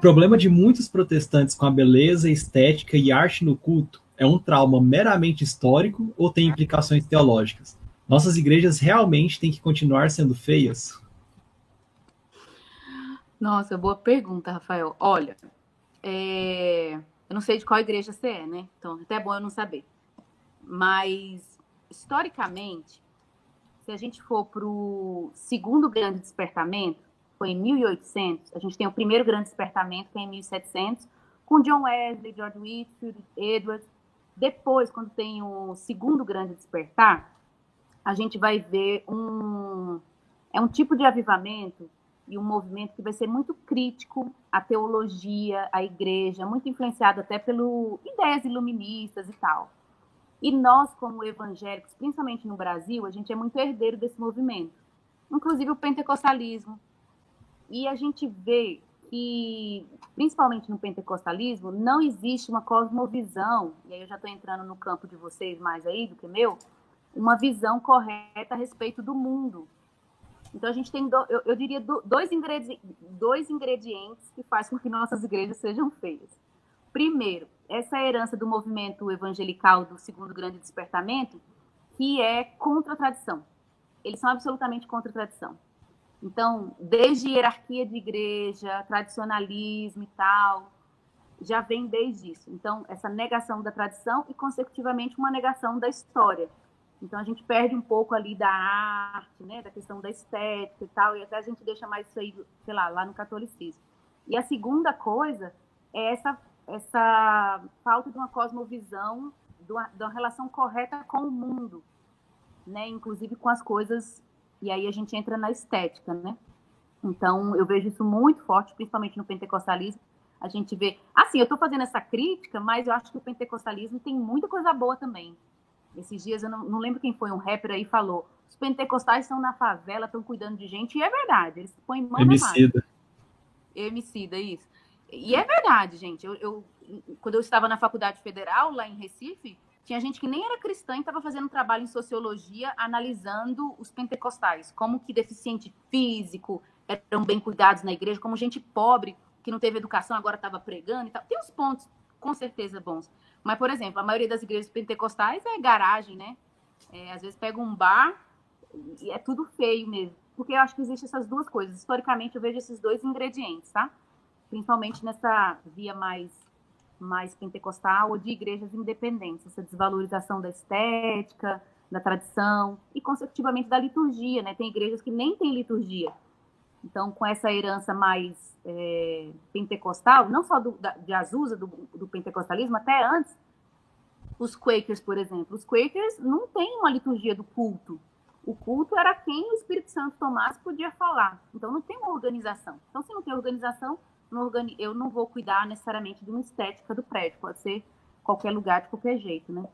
Problema de muitos protestantes com a beleza, estética e arte no culto é um trauma meramente histórico ou tem implicações teológicas? Nossas igrejas realmente têm que continuar sendo feias? Nossa, boa pergunta, Rafael. Olha, é... eu não sei de qual igreja você é, né? Então, até é bom eu não saber. Mas, historicamente, se a gente for para o segundo grande despertamento, foi em 1800, a gente tem o primeiro grande despertamento, que é em 1700, com John Wesley, George Whitfield, Edwards. Depois, quando tem o segundo grande despertar, a gente vai ver um é um tipo de avivamento e um movimento que vai ser muito crítico à teologia, à igreja, muito influenciado até pelo ideias iluministas e tal. E nós, como evangélicos, principalmente no Brasil, a gente é muito herdeiro desse movimento, inclusive o pentecostalismo. E a gente vê que, principalmente no pentecostalismo, não existe uma cosmovisão, e aí eu já estou entrando no campo de vocês mais aí do que meu, uma visão correta a respeito do mundo. Então a gente tem, do, eu, eu, diria, dois, ingredi dois ingredientes que fazem com que nossas igrejas sejam feias. Primeiro, essa herança do movimento evangelical do segundo grande despertamento, que é contra a tradição. Eles são absolutamente contra a tradição. Então, desde hierarquia de igreja, tradicionalismo e tal, já vem desde isso. Então, essa negação da tradição e, consecutivamente, uma negação da história. Então, a gente perde um pouco ali da arte, né, da questão da estética e tal, e até a gente deixa mais isso aí, sei lá, lá no catolicismo. E a segunda coisa é essa essa falta de uma cosmovisão, de uma, de uma relação correta com o mundo, né? Inclusive com as coisas, e aí a gente entra na estética, né? Então, eu vejo isso muito forte, principalmente no pentecostalismo. A gente vê. Assim, eu estou fazendo essa crítica, mas eu acho que o pentecostalismo tem muita coisa boa também. Esses dias, eu não, não lembro quem foi, um rapper aí falou: os pentecostais estão na favela, estão cuidando de gente, e é verdade, eles põem mão Emicida. na Emicida, isso. E é verdade, gente. Eu, eu, quando eu estava na faculdade federal, lá em Recife, tinha gente que nem era cristã e estava fazendo trabalho em sociologia, analisando os pentecostais, como que deficiente físico eram bem cuidados na igreja, como gente pobre que não teve educação agora estava pregando e tal. Tem uns pontos com certeza bons. Mas, por exemplo, a maioria das igrejas pentecostais é garagem, né? É, às vezes pega um bar e é tudo feio mesmo. Porque eu acho que existem essas duas coisas. Historicamente, eu vejo esses dois ingredientes, tá? principalmente nessa via mais mais pentecostal ou de igrejas independentes, essa desvalorização da estética, da tradição e consecutivamente da liturgia, né? Tem igrejas que nem têm liturgia. Então, com essa herança mais é, pentecostal, não só do, da, de Azusa, do, do pentecostalismo, até antes, os Quakers, por exemplo. Os Quakers não têm uma liturgia do culto. O culto era quem o Espírito Santo tomasse podia falar. Então, não tem uma organização. Então, se não tem organização, eu não vou cuidar necessariamente de uma estética do prédio, pode ser qualquer lugar de qualquer jeito, né?